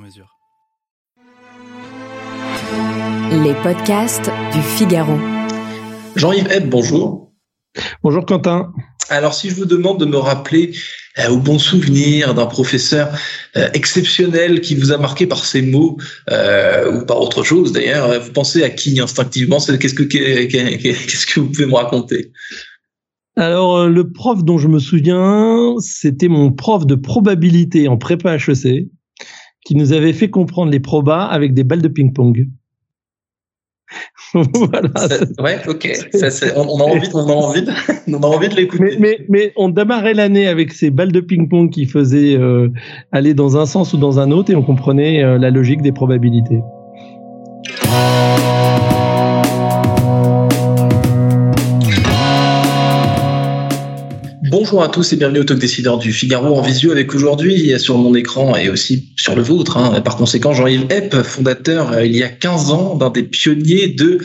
mesure. Les podcasts du Figaro. Jean-Yves Hebb, bonjour. Bonjour Quentin. Alors si je vous demande de me rappeler euh, au bon souvenir d'un professeur euh, exceptionnel qui vous a marqué par ses mots euh, ou par autre chose d'ailleurs, vous pensez à qui instinctivement? Qu'est-ce que qu'est-ce que vous pouvez me raconter? Alors, euh, le prof dont je me souviens, c'était mon prof de probabilité en prépa HEC, qui nous avait fait comprendre les probas avec des balles de ping-pong. voilà. ouais, ok. on, a envie, on a envie, de, on a envie de l'écouter. Mais, mais, on démarrait l'année avec ces balles de ping-pong qui faisaient euh, aller dans un sens ou dans un autre et on comprenait euh, la logique des probabilités. Bonjour à tous et bienvenue au Talk Décideur du Figaro en visio avec aujourd'hui sur mon écran et aussi sur le vôtre. Hein. Par conséquent, Jean-Yves Epp, fondateur euh, il y a 15 ans d'un des pionniers de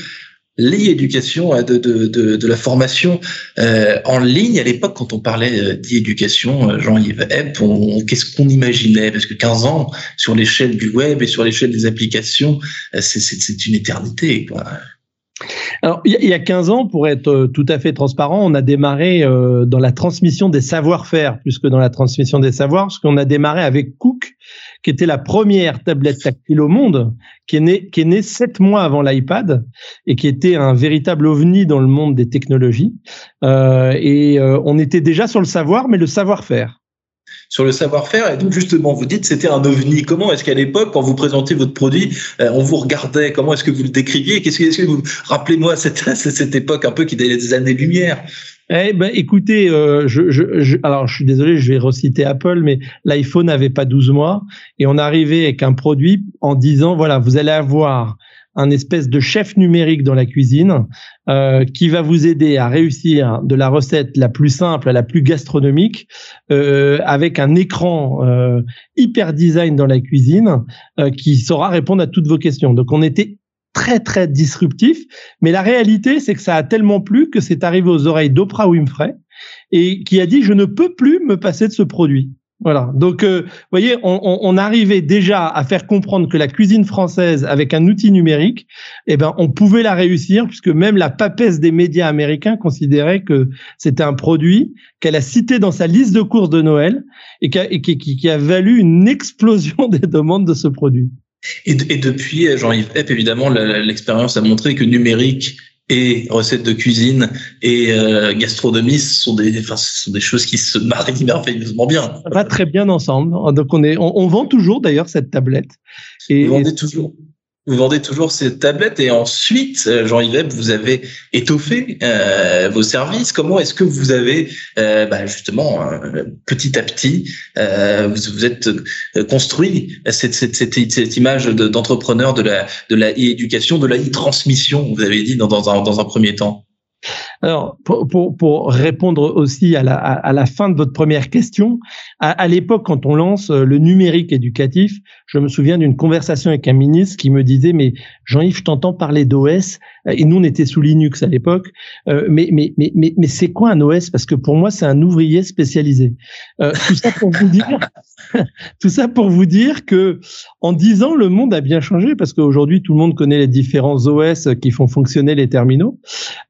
l'e-éducation, euh, de, de, de, de, la formation euh, en ligne. À l'époque, quand on parlait euh, d'e-éducation, Jean-Yves Epp, qu'est-ce qu'on imaginait? Parce que 15 ans sur l'échelle du web et sur l'échelle des applications, c'est une éternité. Alors, il y a 15 ans, pour être euh, tout à fait transparent, on a démarré euh, dans la transmission des savoir-faire plus que dans la transmission des savoirs, parce qu'on a démarré avec Cook, qui était la première tablette tactile au monde, qui est née, qui est née sept mois avant l'iPad et qui était un véritable ovni dans le monde des technologies. Euh, et on était déjà sur le savoir, mais le savoir-faire sur le savoir-faire. Et donc, justement, vous dites c'était un ovni. Comment est-ce qu'à l'époque, quand vous présentiez votre produit, euh, on vous regardait? Comment est-ce que vous le décriviez? Qu'est-ce que, vous rappelez-moi cette, cette époque un peu qui était des années-lumière eh ben, écoutez, euh, alors je suis désolé, je vais reciter Apple, mais l'iPhone n'avait pas 12 mois et on arrivait avec un produit en disant voilà, vous allez avoir un espèce de chef numérique dans la cuisine euh, qui va vous aider à réussir de la recette la plus simple à la plus gastronomique euh, avec un écran euh, hyper design dans la cuisine euh, qui saura répondre à toutes vos questions. Donc on était très très disruptif, mais la réalité c'est que ça a tellement plu que c'est arrivé aux oreilles d'Oprah Winfrey et qui a dit je ne peux plus me passer de ce produit. Voilà. Donc, euh, vous voyez, on, on, arrivait déjà à faire comprendre que la cuisine française, avec un outil numérique, eh ben, on pouvait la réussir, puisque même la papesse des médias américains considérait que c'était un produit qu'elle a cité dans sa liste de courses de Noël et qui a, et qui, qui a valu une explosion des demandes de ce produit. Et, et depuis, Jean-Yves évidemment, l'expérience a montré que numérique et recettes de cuisine et euh, gastronomie sont des, enfin, sont des choses qui se marient merveilleusement bien. Ça va très bien ensemble. Donc on est, on, on vend toujours d'ailleurs cette tablette. Et, Vous vendez toujours. Vous vendez toujours ces tablettes et ensuite, euh, Jean-Yves, vous avez étoffé euh, vos services. Comment est-ce que vous avez, euh, bah justement, euh, petit à petit, euh, vous, vous êtes construit cette, cette, cette, cette image d'entrepreneur de, la de la e-éducation, de la e-transmission, vous avez dit dans, dans, un, dans un premier temps? Alors, pour, répondre aussi à la, fin de votre première question, à, l'époque, quand on lance le numérique éducatif, je me souviens d'une conversation avec un ministre qui me disait, mais Jean-Yves, je t'entends parler d'OS, et nous, on était sous Linux à l'époque, euh, mais, mais, mais, mais, mais c'est quoi un OS Parce que pour moi, c'est un ouvrier spécialisé. Euh, tout ça pour vous dire, tout ça pour vous dire que en dix ans, le monde a bien changé, parce qu'aujourd'hui, tout le monde connaît les différents OS qui font fonctionner les terminaux.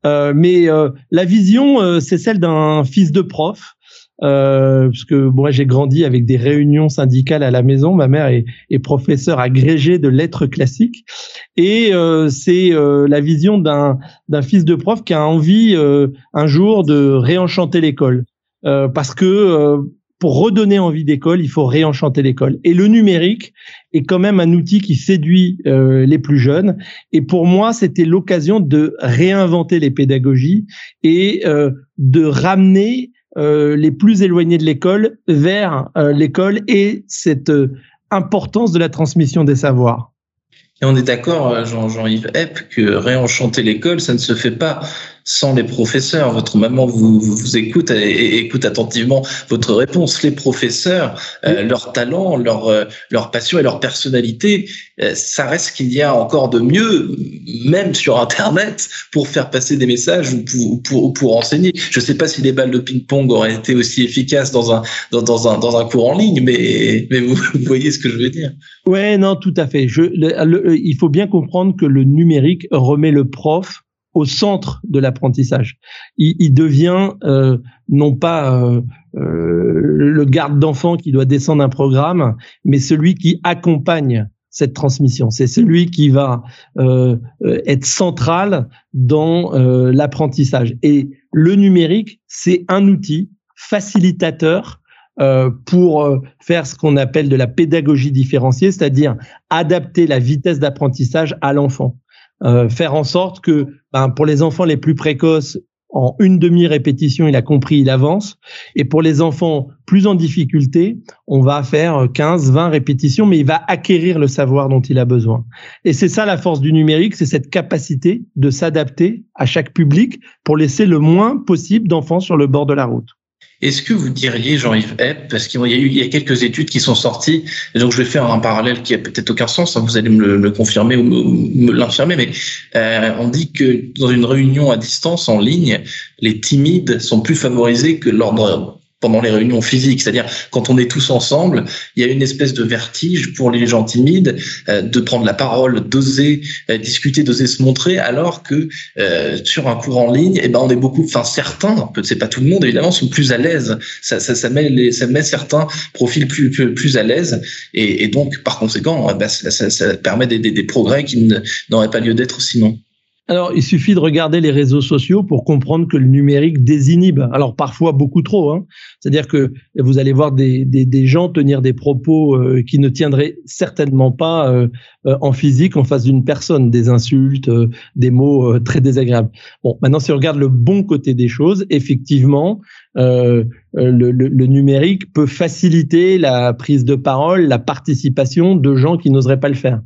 Euh, mais euh, la vision, euh, c'est celle d'un fils de prof euh, parce que moi j'ai grandi avec des réunions syndicales à la maison. Ma mère est, est professeure agrégée de lettres classiques et euh, c'est euh, la vision d'un d'un fils de prof qui a envie un jour de réenchanter l'école parce que pour redonner envie d'école, il faut réenchanter l'école. Et le numérique est quand même un outil qui séduit les plus jeunes. Et pour moi, c'était l'occasion de réinventer les pédagogies et de ramener euh, les plus éloignés de l'école vers euh, l'école et cette euh, importance de la transmission des savoirs. Et on est d'accord, euh, Jean-Yves Epp, que réenchanter l'école, ça ne se fait pas sans les professeurs. Votre maman vous, vous écoute et, écoute attentivement votre réponse. Les professeurs, euh, leur talent, leur, euh, leur passion et leur personnalité, euh, ça reste qu'il y a encore de mieux, même sur Internet, pour faire passer des messages ou pour, pour, pour enseigner. Je ne sais pas si les balles de ping-pong auraient été aussi efficaces dans un, dans, dans, un, dans un cours en ligne, mais, mais vous, voyez ce que je veux dire. Ouais, non, tout à fait. Je, il faut bien comprendre que le numérique remet le prof au centre de l'apprentissage. Il, devient euh, non pas euh, euh, le garde d'enfant qui doit descendre un programme, mais celui qui accompagne cette transmission. C'est celui qui va être central dans l'apprentissage. Et le numérique, c'est un outil facilitateur pour faire ce qu'on appelle de la pédagogie différenciée, c'est-à-dire adapter la vitesse d'apprentissage à l'enfant. Euh, faire en sorte que ben, pour les enfants les plus précoces, en une demi-répétition, il a compris, il avance. Et pour les enfants plus en difficulté, on va faire 15, 20 répétitions, mais il va acquérir le savoir dont il a besoin. Et c'est ça la force du numérique, c'est cette capacité de s'adapter à chaque public pour laisser le moins possible d'enfants sur le bord de la route. Est-ce que vous diriez, Jean-Yves Epp, parce qu'il y a eu il y a quelques études qui sont sorties, et donc je vais faire un parallèle qui a peut-être aucun sens, hein, vous allez me le, confirmer ou me, l'infirmer, mais euh, on dit que dans une réunion à distance en ligne, les timides sont plus favorisés que l'ordre pendant les réunions physiques. C'est-à-dire, quand on est tous ensemble, il y a une espèce de vertige pour les gens timides euh, de prendre la parole, d'oser euh, discuter, d'oser se montrer, alors que euh, sur un cours en ligne, eh ben, on est beaucoup, enfin certains, c'est pas tout le monde évidemment, sont plus à l'aise. Ça, ça, ça, met les, ça met certains profils plus plus, plus à l'aise, et, et, donc par conséquent, bah, ça, ça, ça, permet des, des progrès qui n'auraient pas lieu d'être sinon. Alors, il suffit de regarder les réseaux sociaux pour comprendre que le numérique désinhibe. Alors, parfois beaucoup trop. Hein. C'est-à-dire que vous allez voir des, des, des gens tenir des propos euh, qui ne tiendraient certainement pas euh, euh, en physique en face d'une personne, des insultes, des mots très désagréables. Bon, maintenant, si on regarde le bon côté des choses, effectivement, euh, le, le, le, numérique peut faciliter la prise de parole, la participation de gens qui n'oseraient pas le faire.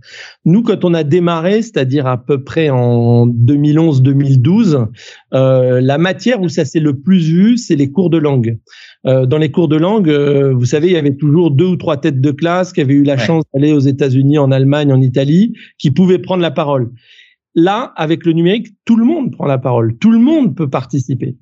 Nous, quand on a démarré, c'est-à-dire à peu près en 2011-2012, euh, la matière où ça s'est le plus vu, c'est les cours de langue. Euh, dans les cours de langue, euh, vous savez, il y avait toujours deux ou trois têtes de classe qui avaient eu la chance d'aller aux États-Unis, en Allemagne, en Italie, qui pouvaient prendre la parole. Là, avec le numérique, tout le monde prend la parole, tout le monde peut participer.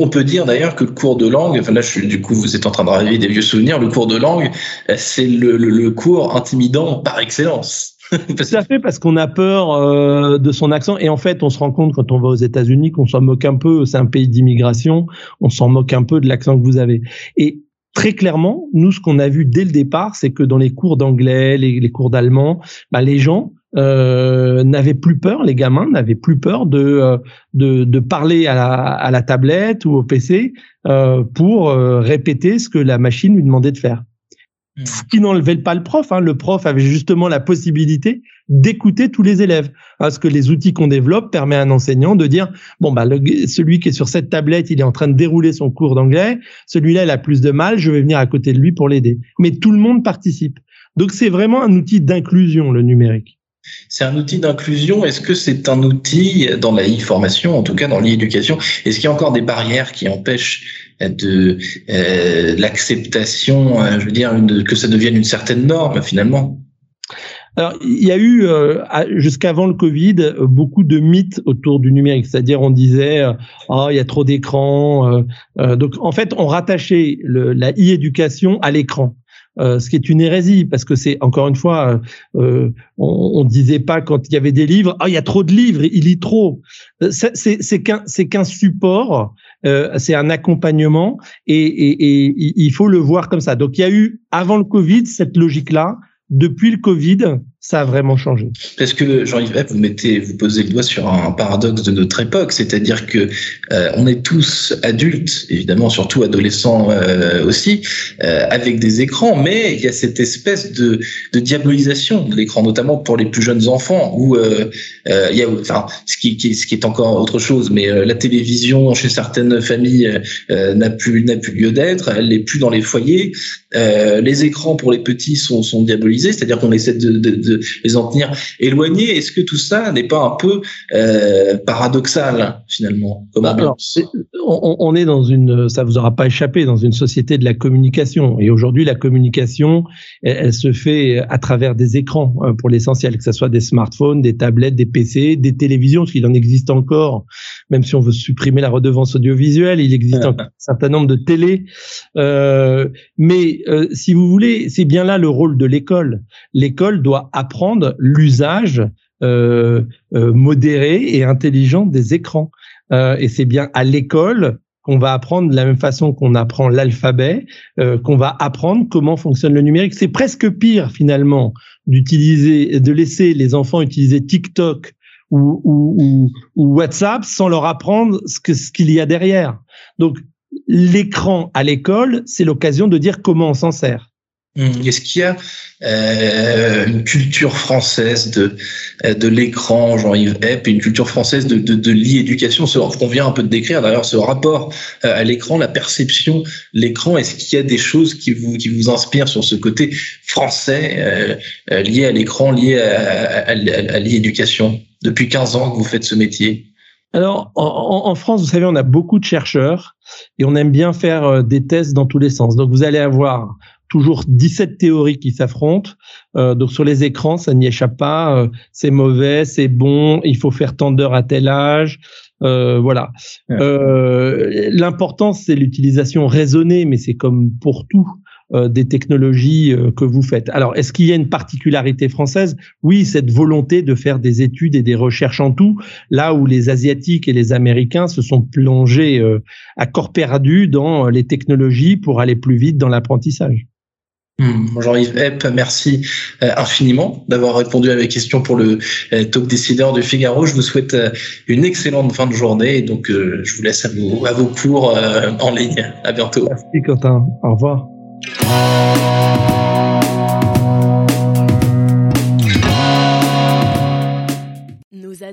On, peut dire d'ailleurs que le cours de langue, enfin là, je du coup, vous êtes en train de raviver des vieux souvenirs. Le cours de langue, c'est le, cours intimidant par excellence. Tout à fait, parce qu'on a peur euh, de son accent. Et en fait, on se rend compte quand on va aux États-Unis qu'on s'en moque un peu. C'est un pays d'immigration. On s'en moque un peu de l'accent que vous avez. Et très clairement, nous, ce qu'on a vu dès le départ, c'est que dans les cours d'anglais, les, cours d'allemand, bah, les gens euh, n'avaient plus peur, les gamins n'avaient plus peur de, euh, de, de, parler à la, à la tablette ou au PC euh, pour euh, répéter ce que la machine lui demandait de faire. Hmm. Ce qui n'enlevait pas le prof. Hein. Le prof avait justement la possibilité d'écouter tous les élèves. Parce que les outils qu'on développe permettent à un enseignant de dire bon bah celui qui est sur cette tablette, il est en train de dérouler son cours d'anglais. Celui-là, il a plus de mal. Je vais venir à côté de lui pour l'aider. Mais tout le monde participe. Donc c'est vraiment un outil d'inclusion le numérique. C'est un outil d'inclusion. Est-ce que c'est un outil dans la e-formation, en tout cas dans l'e-éducation? Est-ce qu'il y a encore des barrières qui empêchent de euh, l'acceptation, euh, je veux dire, que ça devienne une certaine norme finalement? Alors, il y a eu euh, jusqu'avant le Covid beaucoup de mythes autour du numérique, c'est-à-dire on disait oh il y a trop d'écrans. donc en fait on rattachait le, la e-éducation à l'écran. Euh, ce qui est une hérésie parce que c'est encore une fois, euh, on, on disait pas quand il y avait des livres, ah il y a trop de livres, il lit trop. Euh, c'est qu'un c'est qu'un support, c'est un accompagnement et il faut le voir comme ça. Donc il y a eu avant le Covid cette logique là. Depuis le Covid, ça a vraiment changé. Parce que Jean-Yves, vous mettez, vous posez le doigt sur un paradoxe de notre époque, c'est-à-dire que euh, on est tous adultes, évidemment, surtout adolescents euh, aussi, euh, avec des écrans, mais il y a cette espèce de, diabolisation de l'écran, notamment pour les plus jeunes enfants, où il y a, enfin, ce qui, qui, ce qui est encore autre chose, mais la télévision chez certaines familles n'a plus n'a plus lieu d'être, elle n'est plus dans les foyers. Les écrans pour les petits sont, sont diabolisés, c'est-à-dire qu'on essaie de, de, de les en tenir éloignés. Est-ce que tout ça n'est pas un peu euh, paradoxal finalement comme bah, on, est dans une, ça vous aura pas échappé, dans une société de la communication. Et aujourd'hui, la communication, elle, se fait à travers des écrans hein, pour l'essentiel, que ce soit des smartphones, des tablettes, des PC, des télévisions, parce qu'il en existe encore, même si on veut supprimer la redevance audiovisuelle, il existe un certain nombre de télés. Euh, mais euh, si vous voulez, c'est bien là le rôle de l'école. L'école doit apprendre l'usage euh, euh, modéré et intelligent des écrans. Euh, et c'est bien à l'école qu'on va apprendre de la même façon qu'on apprend l'alphabet, qu'on va apprendre comment fonctionne le numérique. C'est presque pire finalement d'utiliser, de laisser les enfants utiliser TikTok ou, WhatsApp sans leur apprendre ce qu'il y a derrière. Donc l'écran à l'école, c'est l'occasion de dire comment on s'en sert. Hum, est-ce qu'il y a euh, une culture française de euh, de l'écran, Jean-Yves Epp, et une culture française de de, de l'e-éducation, ce qu'on vient un peu de décrire d'ailleurs, ce rapport euh, à l'écran, la perception, l'écran. Est-ce qu'il y a des choses qui vous qui vous inspirent sur ce côté français lié à l'écran, lié à, à, à l'e-éducation Depuis 15 ans que vous faites ce métier. Alors, en, en, France, vous savez, on a beaucoup de chercheurs et on aime bien faire des tests dans tous les sens. Donc, vous allez avoir toujours 17 théories qui s'affrontent. Euh, donc sur les écrans, ça n'y échappe pas. Euh, c'est mauvais, c'est bon, il faut faire tant d'heures à tel âge. Euh, voilà. Euh, L'important, c'est l'utilisation raisonnée, mais c'est comme pour tout. Euh, des technologies euh, que vous faites. Alors, est-ce qu'il y a une particularité française? Oui, cette volonté de faire des études et des recherches en tout, là où les Asiatiques et les Américains se sont plongés à corps perdu dans les technologies pour aller plus vite dans l'apprentissage. Hmm. Jean-Yves Epp, merci euh, infiniment d'avoir répondu à mes questions pour le euh, talk décideur du Figaro. Je vous souhaite euh, une excellente fin de journée et donc je vous laisse à vos, à vos cours en ligne. À bientôt. Merci Quentin. Au revoir. Thank you.